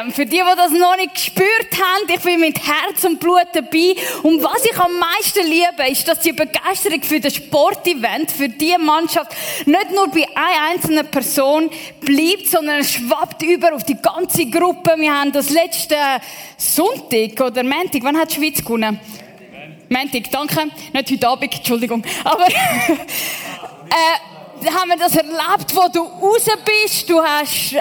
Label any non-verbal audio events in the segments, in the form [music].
EM. Für die, die das noch nicht gespürt haben, ich bin mit Herz und Blut dabei. Und was ich am meisten liebe, ist, dass die Begeisterung für das Sportevent, für die Mannschaft, nicht nur bei einer einzelnen Person bleibt, sondern es schwappt über auf die ganze Gruppe. Wir haben das letzte Sonntag oder Montag, wann hat die Schweiz gewonnen? Montag, danke. Nicht heute Abend, Entschuldigung. Aber, [laughs] äh, haben wir das erlebt, wo du raus bist. Du hast äh,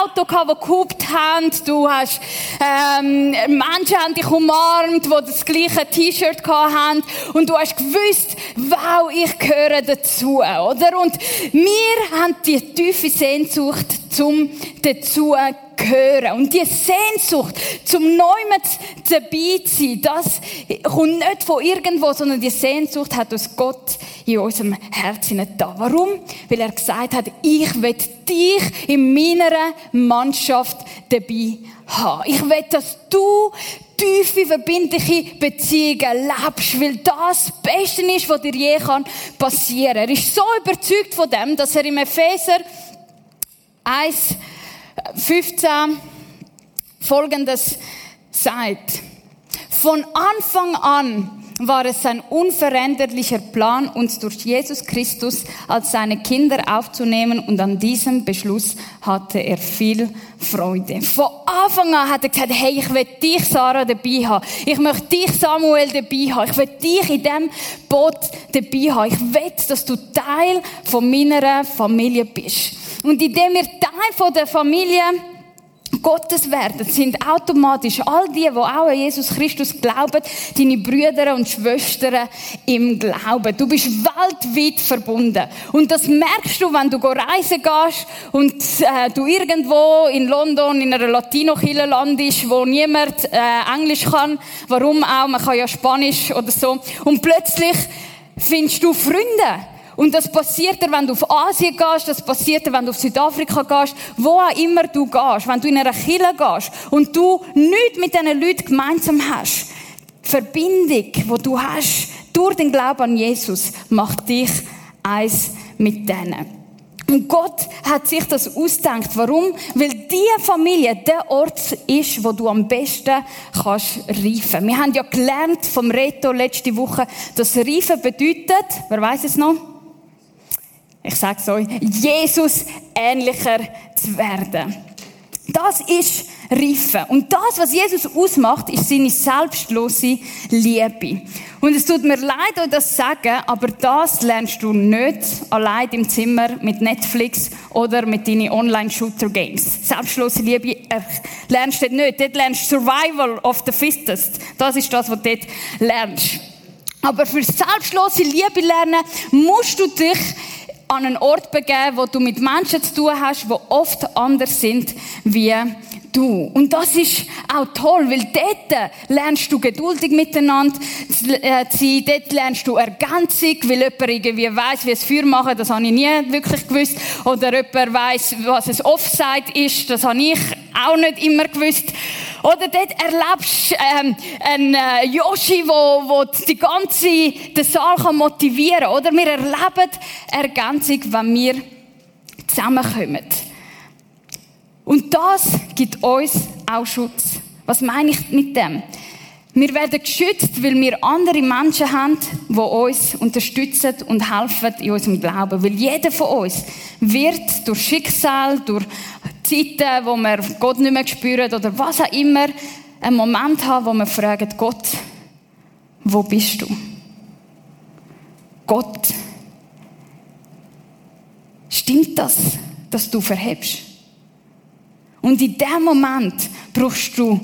Auto gehabt, die gehupt haben. Du hast ähm, Menschen haben dich umarmt, die das gleiche T-Shirt haben. Und du hast gewusst, wow, ich gehöre dazu, oder? Und wir haben die tiefe Sehnsucht zum dazu gehören. Und die Sehnsucht zum Neuen dabei zu sein, das kommt nicht von irgendwo, sondern die Sehnsucht hat uns Gott in unserem Herzen da. Warum? Weil er gesagt hat, ich will dich in meiner Mannschaft dabei haben. Ich will, dass du tiefe, verbindliche Beziehungen lebst, weil das das Beste ist, was dir je passieren kann. Er ist so überzeugt von dem, dass er im Epheser 1, 15 folgendes sagt. Von Anfang an war es sein unveränderlicher Plan, uns durch Jesus Christus als seine Kinder aufzunehmen und an diesem Beschluss hatte er viel Freude. Von Anfang an hat er gesagt, hey, ich will dich, Sarah, dabei haben. Ich möchte dich, Samuel, dabei haben. Ich will dich in diesem Boot dabei haben. Ich will, dass du Teil von meiner Familie bist. Und indem wir Teil der Familie Gottes werden, sind automatisch all die, die auch an Jesus Christus glauben, deine Brüder und Schwestern im Glauben. Du bist weltweit verbunden. Und das merkst du, wenn du reisen gehst und äh, du irgendwo in London in einer Latino-Kille landest, wo niemand äh, Englisch kann. Warum auch? Man kann ja Spanisch oder so. Und plötzlich findest du Freunde. Und das passiert dir, wenn du auf Asien gehst, das passiert dir, wenn du auf Südafrika gehst, wo auch immer du gehst, wenn du in einer Kille gehst und du nichts mit diesen Leuten gemeinsam hast. Die Verbindung, die du hast durch den Glauben an Jesus, macht dich eins mit denen. Und Gott hat sich das ausgedacht. Warum? Weil diese Familie der Ort ist, wo du am besten kannst reifen. Wir haben ja gelernt vom Reto letzte Woche, dass Reifen bedeutet, wer weiß es noch? Ich sage es euch, Jesus ähnlicher zu werden. Das ist Reifen. Und das, was Jesus ausmacht, ist seine selbstlose Liebe. Und es tut mir leid, euch das zu sagen, aber das lernst du nicht allein im Zimmer mit Netflix oder mit deinen Online-Shooter-Games. Selbstlose Liebe äh, lernst du dort nicht. Dort lernst du Survival of the Fittest. Das ist das, was du dort lernst. Aber für selbstlose Liebe lernen musst du dich an einen Ort begeben, wo du mit Menschen zu tun hast, die oft anders sind wie du. Und das ist auch toll, weil dort lernst du geduldig miteinander zu äh, sein, dort lernst du Ergänzung, weil jemand irgendwie weiss, wie es Feuer machen, das habe ich nie wirklich gewusst. Oder jemand weiss, was ein Offside ist, das habe ich auch nicht immer gewusst. Oder dort erlebst du ähm, einen äh, Yoshi, wo, wo die ganze den Saal kann motivieren kann. Oder wir erleben Ergänzung, wenn wir zusammenkommen. Und das gibt uns auch Schutz. Was meine ich mit dem? Wir werden geschützt, weil wir andere Menschen haben, die uns unterstützen und helfen in unserem Glauben. Weil jeder von uns wird durch Schicksal, durch Zeiten, wo wir Gott nicht mehr spüren oder was auch immer, einen Moment haben, wo wir fragen, Gott, wo bist du? Gott, stimmt das, dass du verhebst? Und in dem Moment brauchst du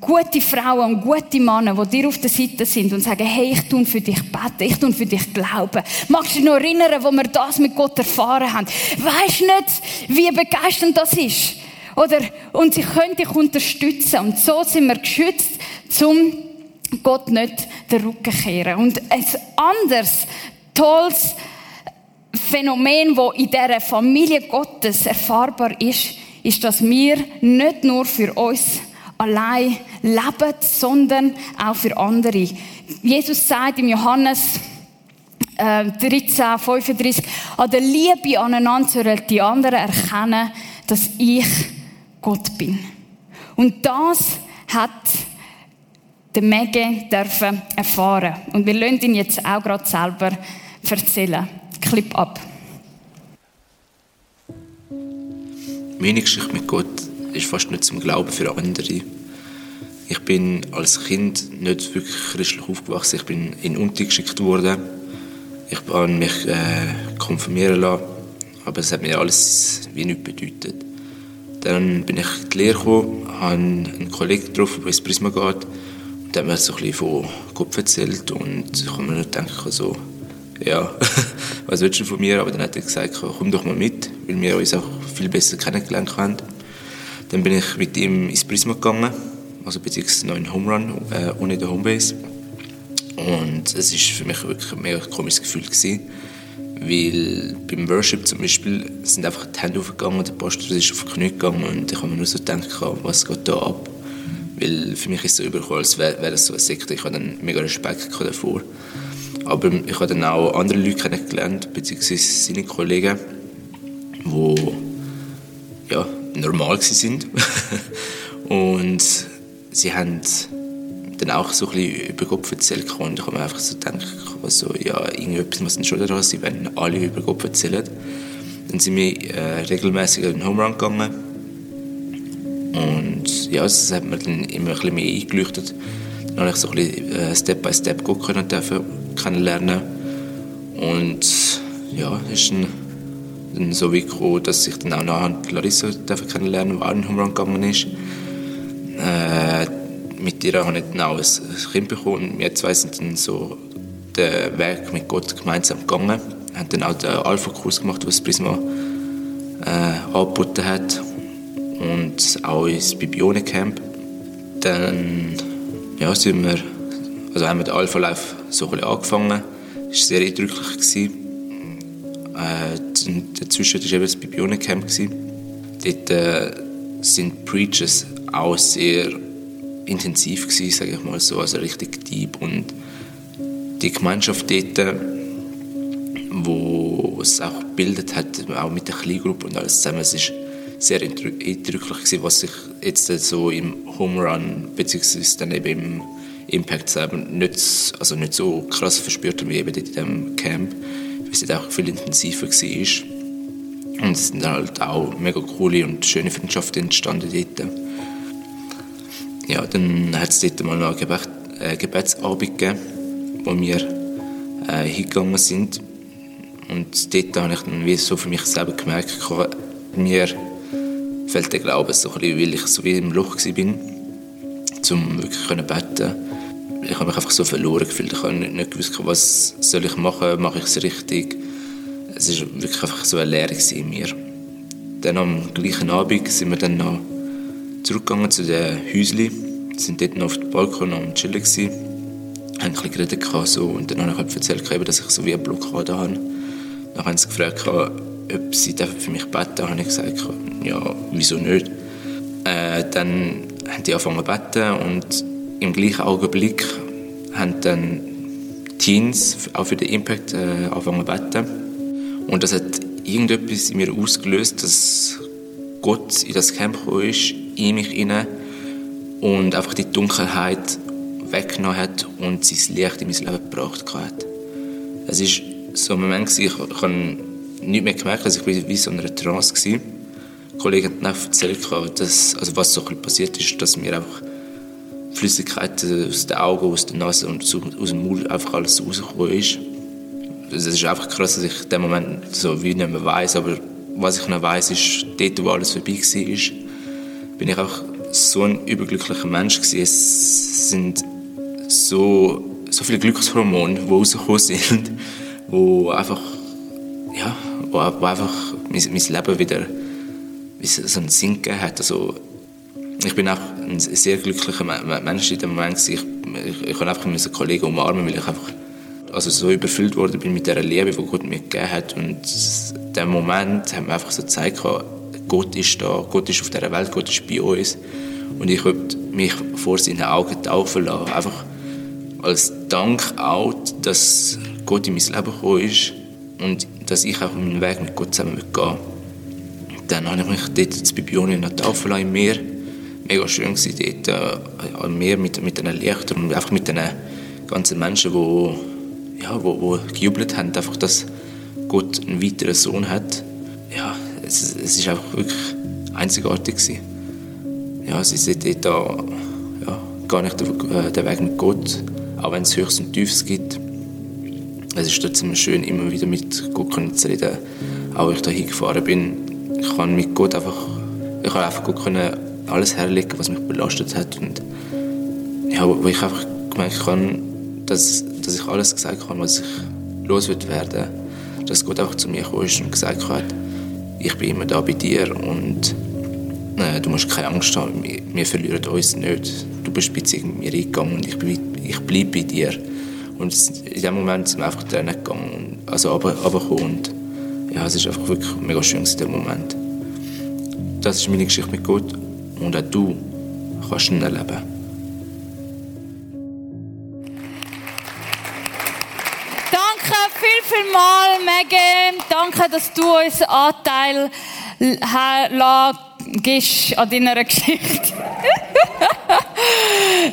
gute Frauen und gute Männer, die dir auf der Seite sind und sagen, hey, ich tue für dich beten, ich tue für dich glauben. Magst du dich noch erinnern, wo wir das mit Gott erfahren haben? Weißt nicht, wie begeisternd das ist? Oder, und sie können dich unterstützen. Und so sind wir geschützt, zum Gott nicht den Rücken kehren. Und ein anderes, tolles Phänomen, das in dieser Familie Gottes erfahrbar ist, ist, dass wir nicht nur für uns allein leben, sondern auch für andere. Jesus sagt im Johannes äh, 13, 35, an der Liebe aneinander sollen die anderen erkennen, dass ich Gott bin. Und das hat der Mege dürfen erfahren. Und wir lassen ihn jetzt auch gerade selber erzählen. Clip ab. Meine Geschichte mit Gott ist fast nicht zum Glauben für andere. Ich bin als Kind nicht wirklich christlich aufgewachsen. Ich bin in Unti geschickt worden. Ich habe mich äh, konfirmieren lassen, aber es hat mir alles wie nichts bedeutet. Dann bin ich in die Lehre gekommen, habe einen Kollegen getroffen, der ins Prisma geht. Und der hat mir so ein bisschen von Gott erzählt und ich habe mir nur gedacht, so, ja, [laughs] was willst du von mir? Aber dann hat er gesagt, komm doch mal mit, weil wir uns auch viel besser kennengelernt haben. Dann bin ich mit ihm ins Prisma gegangen, also beziehungsweise noch in Home Run, äh, ohne den Homebase. Und es war für mich wirklich ein mega komisches Gefühl gewesen, weil beim Worship zum Beispiel sind einfach die Hände aufgegangen, der Pastor ist auf die Knie gegangen und ich habe mir nur so gedacht, was geht da ab? Weil für mich ist es so übergekommen, als wäre wär das so eine Sekte. Ich hatte dann mega Respekt davor. Aber ich habe dann auch andere Leute kennengelernt, beziehungsweise seine Kollegen, die ja, normal waren. [laughs] und sie haben dann auch so ein bisschen über Gott erzählt und ich habe mir einfach so gedacht, also, ja, irgendetwas muss dann schon daran sein, wenn alle über Gott erzählen. Dann sind wir äh, regelmäßig in den Home Run gegangen und ja, das hat mir dann immer ein bisschen mehr eingeleuchtet. Dann habe ich so ein bisschen äh, Step by Step Gott können dürfen kennenlernen. Und ja, ist dann, dann so wie gekommen, dass ich dann auch nachher Larissa kennenlernen durfte, die auch in Home Run gegangen ist. Äh, mit ihr habe ich dann auch ein Kind bekommen. Wir zwei sind dann so den Weg mit Gott gemeinsam gegangen. Wir haben dann auch den Alpha-Kurs gemacht, was Prisma äh, angeboten hat. Und auch ins Bibione-Camp. Dann ja, sind wir also haben wir den Alpha Life so ein bisschen angefangen. Es war sehr eindrücklich. Äh, dazwischen war eben das Bibione Camp. Dort äh, sind Preachers auch sehr intensiv gewesen, sage ich mal so, also richtig deep. Und die Gemeinschaft dort, wo es auch gebildet hat, auch mit der Kleingruppe und alles zusammen, es ist sehr eindrücklich gewesen, was ich jetzt so im Home Run beziehungsweise dann eben im Impact selber nicht, also nicht so krass verspürt wie eben in diesem Camp, weil es auch viel intensiver war. Und es sind halt auch mega coole und schöne Freundschaften entstanden dort. Ja, dann hat es dort mal noch einen Gebet, äh, Gebetsabend gegeben, wo wir äh, hingegangen sind. Und dort habe ich dann wie so für mich selber gemerkt, mir fällt der Glaube so ein bisschen, weil ich so wie im Loch war, um wirklich zu beten ich habe mich einfach so verloren gefühlt. Ich habe nicht, nicht gewusst, was soll ich machen, mache ich es richtig. Es war wirklich einfach so eine Lehre in mir. Dann am gleichen Abend sind wir dann noch zurückgegangen zu den Häuschen, sind dort noch auf dem Balkon am Chillen gewesen, haben ein bisschen geredet so, und dann habe ich halt erzählt, dass ich so wie eine Blockade habe. Dann haben sie gefragt, ob sie für mich beten dürfen. habe ich gesagt, ja, wieso nicht. Äh, dann haben die angefangen zu beten und im gleichen Augenblick haben dann Teens auch für den Impact äh, angefangen zu beten. Und das hat irgendetwas in mir ausgelöst, dass Gott in das Camp gekommen ist, in mich hinein und einfach die Dunkelheit weggenommen hat und sein Licht in mein Leben gebracht hat. Es ist so ein Moment, ich, habe nicht mehr gemerkt, dass ich wie so in einer Trance war. Die Kollegen haben erzählt, dass, also was so passiert ist, dass wir einfach Flüssigkeit aus den Augen, aus der Nase und aus dem Mund einfach alles rausgekommen ist. Es ist einfach krass, dass ich in dem Moment so wie nicht mehr weiss, aber was ich noch weiss, ist, dort, wo alles vorbei war, bin ich auch so ein überglücklicher Mensch gewesen. Es sind so, so viele Glückshormone, die rausgekommen sind, [laughs] wo einfach, ja, wo, einfach mein, mein Leben wieder so einen Sinn gegeben hat. Also, ich bin auch ein sehr glücklicher Mensch in dem Moment. Ich, ich, ich konnte einfach meinen Kollegen umarmen, weil ich einfach also so überfüllt worden bin mit der Liebe, die Gott mir gegeben hat. Und der Moment hat mir einfach so gezeigt, Gott ist da, Gott ist auf dieser Welt, Gott ist bei uns. Und ich wollte mich vor seinen Augen taufen lassen. Einfach als Dank auch, dass Gott in mein Leben gekommen ist und dass ich auch meinen Weg mit Gott zusammen gehen Dann habe ich mich dort zu Bibione taufen lassen in mir mega schön gewesen, dort äh, an mir mit, mit den Lichtern und einfach mit den ganzen Menschen, die ja, wo, wo gejubelt haben, einfach, dass Gott einen weiteren Sohn hat. Ja, es, es ist einfach wirklich einzigartig gewesen. Ja, sie sind dort da, ja, gar nicht der, der Weg mit Gott, auch wenn es Höchst und Tiefes gibt. Es ist trotzdem schön, immer wieder mit Gott zu reden. Auch wenn ich da hingefahren bin, ich kann mit Gott einfach, ich kann einfach Gott können alles herlegen, was mich belastet hat und ja, wo ich einfach gemerkt habe, dass, dass ich alles gesagt habe, was ich los wird werden, dass Gott einfach zu mir ist und gesagt hat, ich bin immer da bei dir und äh, du musst keine Angst haben, wir, wir verlieren uns nicht. Du bist mit mir eingegangen und ich, ich bleibe bei dir. Und in dem Moment sind wir einfach Tränen gegangen, also runtergekommen und ja, es ist einfach wirklich mega schön in dem Moment. Das ist meine Geschichte mit Gott und auch du ihn erleben. Danke viel, viel mal, Megan. Danke, dass du uns Anteil gibst an deiner Geschichte.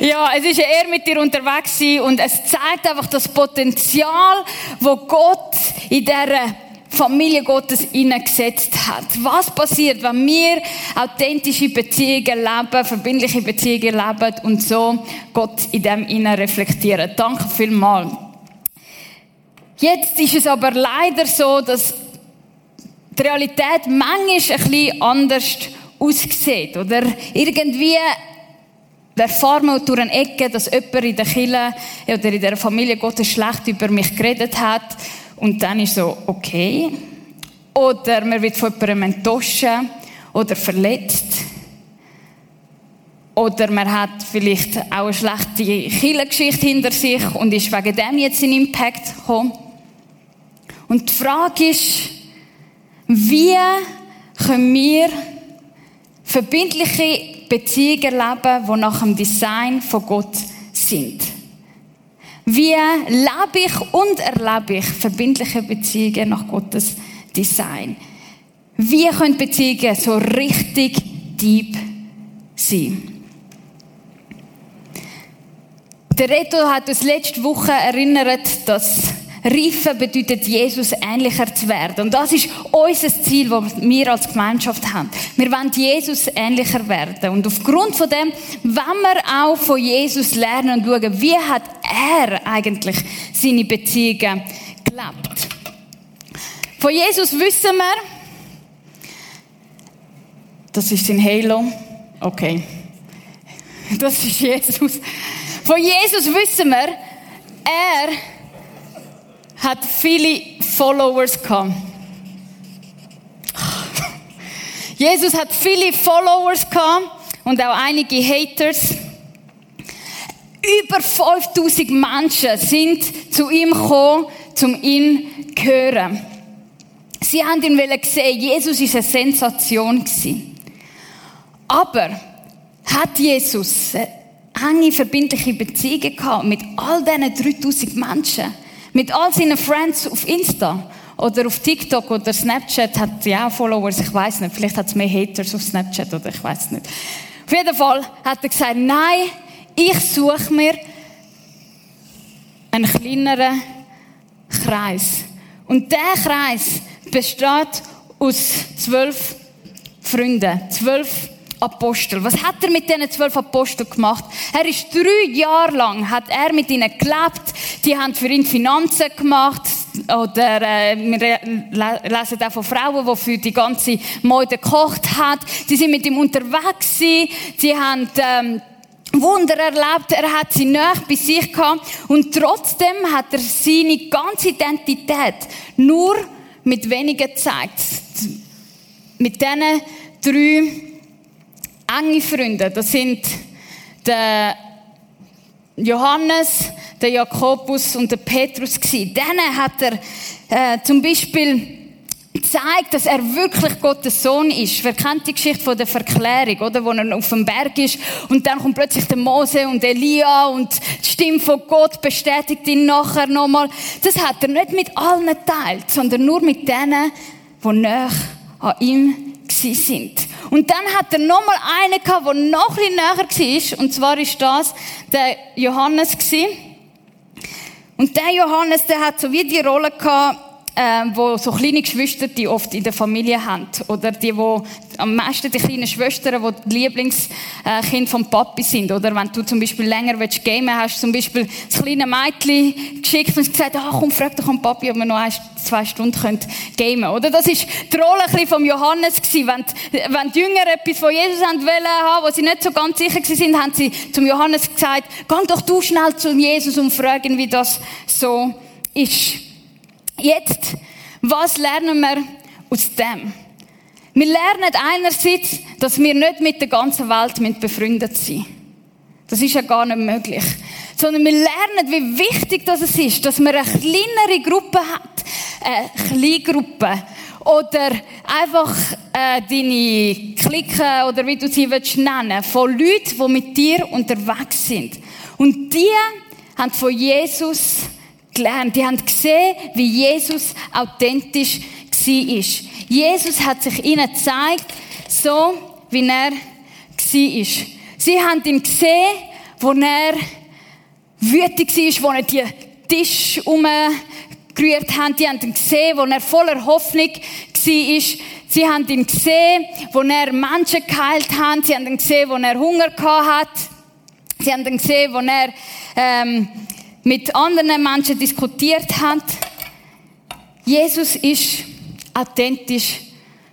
[laughs] ja, es ist ja er mit dir unterwegs und es zeigt einfach das Potenzial, wo Gott in dieser Familie Gottes hineingesetzt hat. Was passiert, wenn wir authentische Beziehungen leben, verbindliche Beziehungen leben und so Gott in dem hinein reflektieren? Danke vielmals. Jetzt ist es aber leider so, dass die Realität manchmal ein bisschen anders aussieht. Oder irgendwie erfahren wir durch eine Ecke, dass jemand in der Kirche oder in der Familie Gottes schlecht über mich geredet hat und dann ist so, okay. Oder man wird von jemandem enttäuschen oder verletzt. Oder man hat vielleicht auch eine schlechte Killengeschichte hinter sich und ist wegen dem jetzt in Impact gekommen. Und die Frage ist, wie können wir verbindliche Beziehungen leben, die nach dem Design von Gott sind? Wie lebe ich und erlebe ich verbindliche Beziehungen nach Gottes Design? Wie können Beziehungen so richtig deep sein? Der Reto hat uns letzte Woche erinnert, dass Reifen bedeutet, Jesus ähnlicher zu werden. Und das ist unser Ziel, das wir als Gemeinschaft haben. Wir wollen Jesus ähnlicher werden. Und aufgrund von dem wollen wir auch von Jesus lernen und schauen, wie hat er eigentlich seine Beziehungen gelebt. Von Jesus wissen wir, das ist sein Halo. Okay. Das ist Jesus. Von Jesus wissen wir, er hat viele Followers gehabt. Jesus hat viele Followers gehabt und auch einige Haters. Über 5000 Menschen sind zu ihm gekommen, um ihn zu hören. Sie haben ihn gesehen, Jesus ist eine Sensation Aber hat Jesus eine enge verbindliche Beziehung gehabt mit all diesen 3000 Menschen? Mit all seinen Friends auf Insta oder auf TikTok oder Snapchat hat auch Followers, ich weiß nicht. Vielleicht hat es mehr Haters auf Snapchat oder ich weiß nicht. Auf jeden Fall hat er gesagt, nein, ich suche mir einen kleineren Kreis. Und der Kreis besteht aus zwölf Freunden, zwölf Apostel. Was hat er mit diesen zwölf Aposteln gemacht? Er ist drei Jahre lang, hat er mit ihnen gelebt. Die haben für ihn Finanzen gemacht. Oder äh, wir lesen auch von Frauen, die für die ganze Mode gekocht haben. Sie sind mit ihm unterwegs gewesen. Sie haben ähm, Wunder erlebt. Er hat sie näher bei sich gehabt. Und trotzdem hat er seine ganze Identität nur mit wenigen gezeigt. Mit diesen drei enge Freunde. Das sind der Johannes, der Jakobus und der Petrus gewesen. Denen hat er äh, zum Beispiel zeigt, dass er wirklich Gottes Sohn ist. Wer kennt die Geschichte von der Verklärung, oder? Wo er auf dem Berg ist und dann kommt plötzlich der Mose und Elia und die Stimme von Gott bestätigt ihn nachher nochmal. Das hat er nicht mit allen geteilt, sondern nur mit denen, die näher an ihm sind. Und dann hat er nochmal einen gehabt, der noch ein näher war. Und zwar ist das der Johannes gewesen. Und der Johannes, der hat so wie die Rolle gehabt, äh, wo so kleine Geschwister, die oft in der Familie haben. Oder die, wo am meisten die kleinen Schwestern, die die Lieblingskind vom Papi sind. Oder wenn du zum Beispiel länger willst gamen, hast zum Beispiel das kleine Mädchen geschickt und gesagt, ah, komm, frag doch am Papi, ob wir noch ein, zwei Stunden können gamen Oder das ist die Rolle ein bisschen vom Johannes gewesen. Wenn, die, wenn die Jünger etwas von Jesus haben wollen haben, wo sie nicht so ganz sicher sind, haben sie zum Johannes gesagt, geh doch du schnell zu Jesus und fragen, wie das so ist. Jetzt, was lernen wir aus dem? Wir lernen einerseits, dass wir nicht mit der ganzen Welt befreundet sind. Das ist ja gar nicht möglich. Sondern wir lernen, wie wichtig das ist, dass man eine kleinere Gruppe hat. Eine Kleingruppe. Oder einfach äh, deine Clique oder wie du sie willst nennen von Leuten, die mit dir unterwegs sind. Und die haben von Jesus gelernt. Die haben gesehen, wie Jesus authentisch war. Jesus hat sich ihnen gezeigt, so wie er war. Sie haben ihn gesehen, wo er wütig war, wo er die Tisch umgerührt hat. Die haben ihn gesehen, wo er voller Hoffnung war. Sie haben ihn gesehen, wo er Menschen geheilt hat. Sie haben ihn gesehen, wo er Hunger hat. Sie haben ihn gesehen, wo er ähm, mit anderen Menschen diskutiert hat. Jesus ist authentisch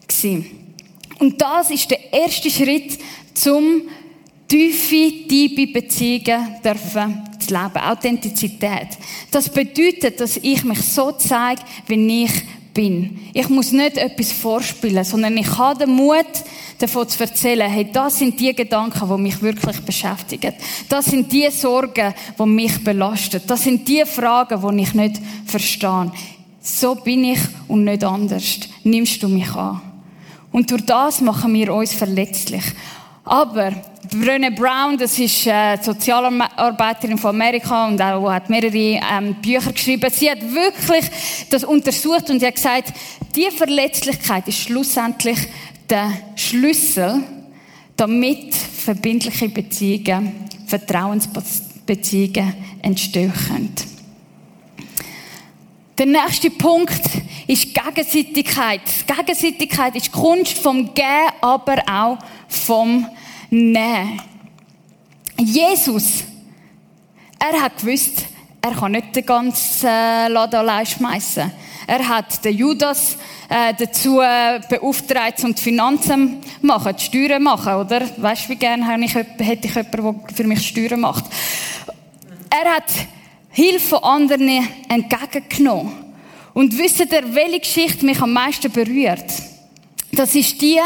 gewesen. Und das ist der erste Schritt zum tiefe, tiefe Beziehungen dürfen zu leben. Authentizität. Das bedeutet, dass ich mich so zeige, wie ich bin. Ich muss nicht etwas vorspielen, sondern ich habe den Mut, davon zu erzählen, hey, das sind die Gedanken, die mich wirklich beschäftigen. Das sind die Sorgen, die mich belasten. Das sind die Fragen, die ich nicht verstehe. So bin ich und nicht anders. Nimmst du mich an? Und durch das machen wir uns verletzlich. Aber Brené Brown, das ist äh, Sozialarbeiterin von Amerika und auch hat mehrere ähm, Bücher geschrieben. Sie hat wirklich das untersucht und sie hat gesagt, die Verletzlichkeit ist schlussendlich der Schlüssel, damit verbindliche Beziehungen, Vertrauensbeziehungen entstehen können. Der nächste Punkt ist Gegenseitigkeit. Gegenseitigkeit ist Kunst vom Gehen, aber auch vom Nehmen. Jesus, er hat gewusst, er kann nicht den ganzen Laden allein schmeißen. Er hat den Judas äh, dazu äh, beauftragt, um die Finanzen zu machen, die Steuern zu machen, oder? Weißt du, wie gerne hätte ich jemanden, der für mich Steuern macht? Er hat Hilfe von anderen entgegengenommen. Und wisst ihr, welche Geschichte mich am meisten berührt? Das ist die,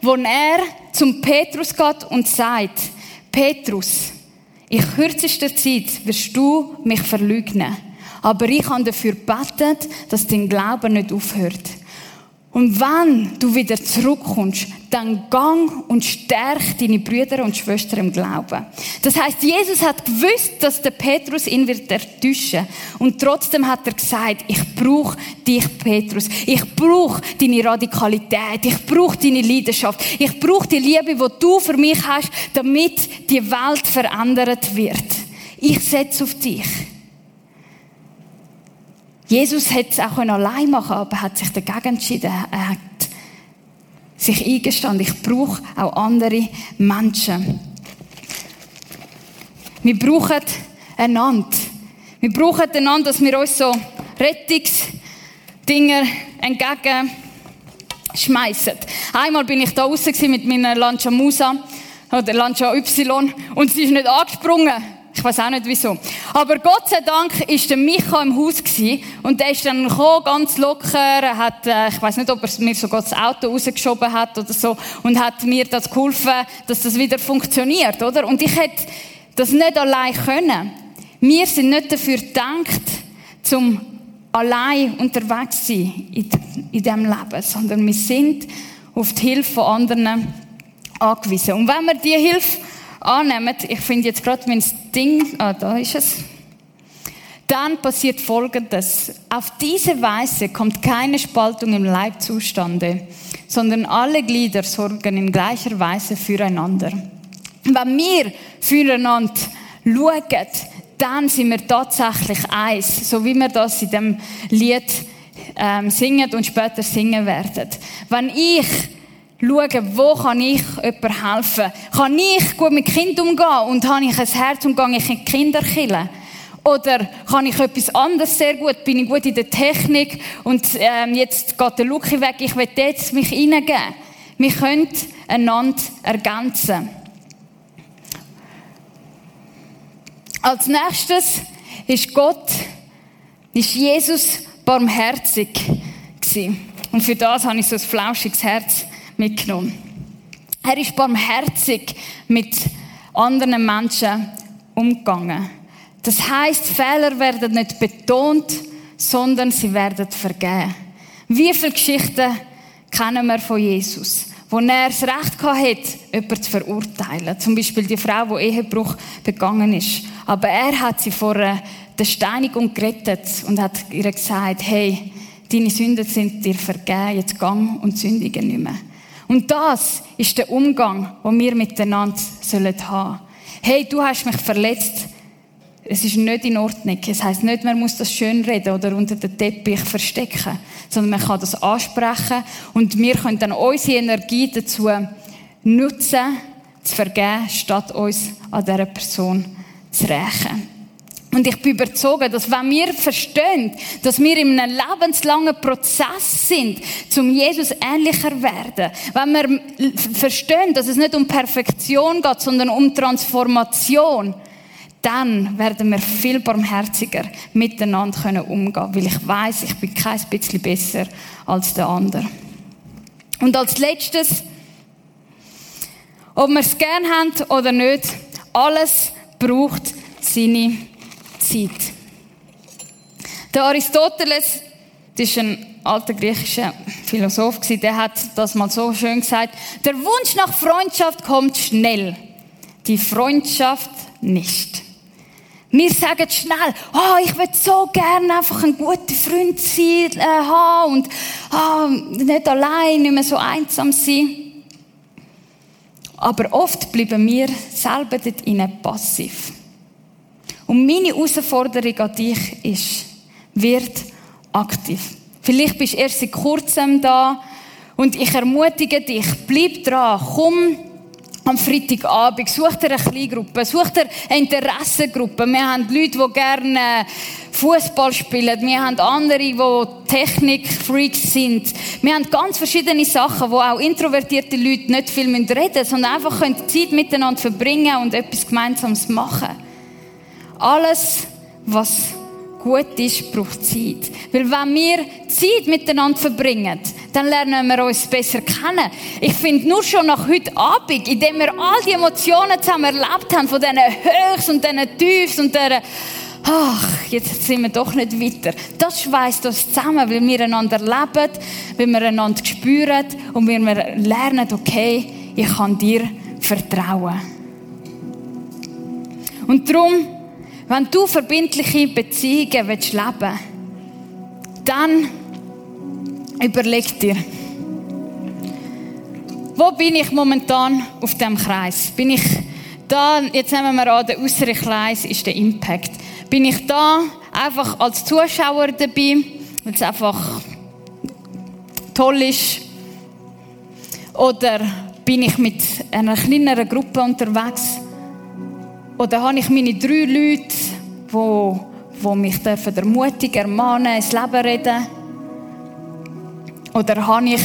wo er zum Petrus geht und sagt, Petrus, in kürzester Zeit wirst du mich verleugnen. Aber ich habe dafür gebetet, dass dein Glauben nicht aufhört. Und wenn du wieder zurückkommst, dann gang und stärk deine Brüder und Schwestern im Glauben. Das heißt, Jesus hat gewusst, dass der Petrus ihn wird enttäuschen. Und trotzdem hat er gesagt, ich brauche dich, Petrus. Ich brauche deine Radikalität. Ich brauche deine Leidenschaft. Ich brauche die Liebe, die du für mich hast, damit die Welt verändert wird. Ich setze auf dich. Jesus hätte es auch allein machen können, aber hat sich dagegen entschieden. Er hat sich eingestanden, ich brauche auch andere Menschen. Wir brauchen einander. Wir brauchen einander, dass wir uns so Rettungsdinger entgegen schmeißen. Einmal bin ich da draußen mit meiner Lancia Musa oder Lancia Y und sie ist nicht angesprungen. Ich weiß auch nicht wieso. Aber Gott sei Dank ist der Micha im Haus und der ist dann gekommen, ganz locker. Er hat, äh, ich weiß nicht, ob er mir sogar das Auto rausgeschoben hat oder so und hat mir das geholfen, dass das wieder funktioniert, oder? Und ich hätte das nicht allein können. Wir sind nicht dafür gedacht, zum allein unterwegs zu sein in, in diesem Leben, sondern wir sind auf die Hilfe von anderen angewiesen. Und wenn wir diese Hilfe annehmen, ich finde jetzt gerade mein Ding, ah, da ist es. dann passiert Folgendes. Auf diese Weise kommt keine Spaltung im Leib zustande, sondern alle Glieder sorgen in gleicher Weise füreinander. Wenn wir füreinander schauen, dann sind wir tatsächlich eins, so wie wir das in dem Lied ähm, singen und später singen werden. Wenn ich schaue, wo kann ich jemandem helfen? Kann ich gut mit Kindern umgehen und habe ich ein Herz und gehe ich in die Kinderkille? Oder kann ich etwas anderes sehr gut? Bin ich gut in der Technik und ähm, jetzt geht der Luki weg, ich will jetzt mich hineingeben. Wir können einander ergänzen. Als nächstes ist Gott, ist Jesus barmherzig gewesen. Und für das habe ich so ein flauschiges Herz mitgenommen. Er ist barmherzig mit anderen Menschen umgegangen. Das heißt, Fehler werden nicht betont, sondern sie werden vergeben. Wie viele Geschichten kennen wir von Jesus? Wo er das Recht hatte, jemanden zu verurteilen. Zum Beispiel die Frau, die Ehebruch begangen ist. Aber er hat sie vor der Steinigung gerettet und hat ihr gesagt, hey, deine Sünden sind dir vergeben, jetzt gang und sündige nicht mehr. Und das ist der Umgang, den wir miteinander haben sollen Hey, du hast mich verletzt, es ist nicht in Ordnung. Es heißt nicht, man muss das schön reden oder unter den Teppich verstecken, sondern man kann das ansprechen und wir können dann unsere Energie dazu nutzen, zu vergeben, statt uns an dieser Person zu rächen. Und ich bin überzeugt, dass wenn wir verstehen, dass wir in einem lebenslangen Prozess sind, zum Jesus ähnlicher werden, wenn wir verstehen, dass es nicht um Perfektion geht, sondern um Transformation, dann werden wir viel barmherziger miteinander können umgehen, weil ich weiß, ich bin kein bisschen besser als der andere. Und als letztes, ob wir es gern haben oder nicht, alles braucht seine Zeit. Der Aristoteles, das ist ein alter griechischer Philosoph, der hat das mal so schön gesagt: Der Wunsch nach Freundschaft kommt schnell, die Freundschaft nicht. Wir sagen schnell, oh, ich will so gerne einfach ein guter Freund sein, äh, haben und oh, nicht allein, nicht mehr so einsam sein. Aber oft bleiben wir selber dort passiv. Und meine Herausforderung an dich ist, wird aktiv. Vielleicht bist du erst seit kurzem da und ich ermutige dich, bleib dran, komm am Freitagabend. Such dir eine Kleingruppe, such dir eine Interessengruppe. Wir haben Leute, die gerne Fußball spielen. Wir haben andere, die Technikfreaks sind. Wir haben ganz verschiedene Sachen, wo auch introvertierte Leute nicht viel reden müssen, sondern einfach Zeit miteinander verbringen und etwas Gemeinsames machen. Alles, was gut ist, braucht Zeit. Weil wenn wir Zeit miteinander verbringen, dann lernen wir uns besser kennen. Ich finde, nur schon nach heute Abend, indem wir all die Emotionen zusammen erlebt haben, von diesen Höchst und diesen Tiefs und dieser ach, jetzt sind wir doch nicht weiter. Das schweißt uns zusammen, weil wir einander leben, weil wir einander spüren und weil wir lernen, okay, ich kann dir vertrauen. Und darum, wenn du verbindliche Beziehungen willst leben dann überleg dir, wo bin ich momentan auf dem Kreis? Bin ich da, jetzt nehmen wir an, der äußere Kreis ist der Impact. Bin ich da einfach als Zuschauer dabei, weil es einfach toll ist? Oder bin ich mit einer kleineren Gruppe unterwegs? Oder habe ich meine drei Leute, die, die mich ermutigen, ermahnen, ins Leben reden? Oder habe ich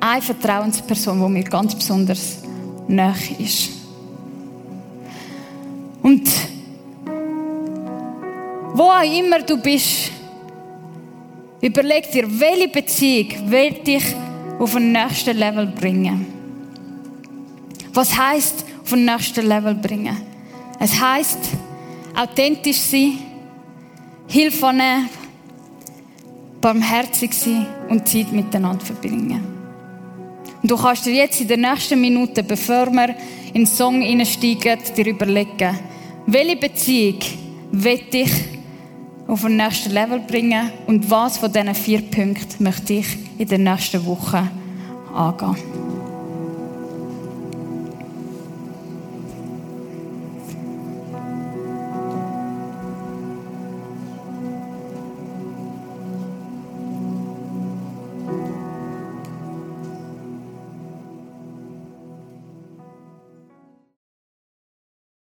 eine Vertrauensperson, die mir ganz besonders nahe ist? Und wo auch immer du bist, überleg dir, welche Beziehung wird dich auf ein nächstes Level bringen. Was heißt auf ein nächstes Level bringen? Es heißt authentisch sein, Hilfe nehmen, barmherzig sein und Zeit miteinander verbringen. Und du kannst dir jetzt in den nächsten Minuten, bevor wir in den Song einsteigen, dir überlegen, welche Beziehung will ich auf ein nächstes Level bringen und was von diesen vier Punkten möchte ich in der nächsten Woche angehen.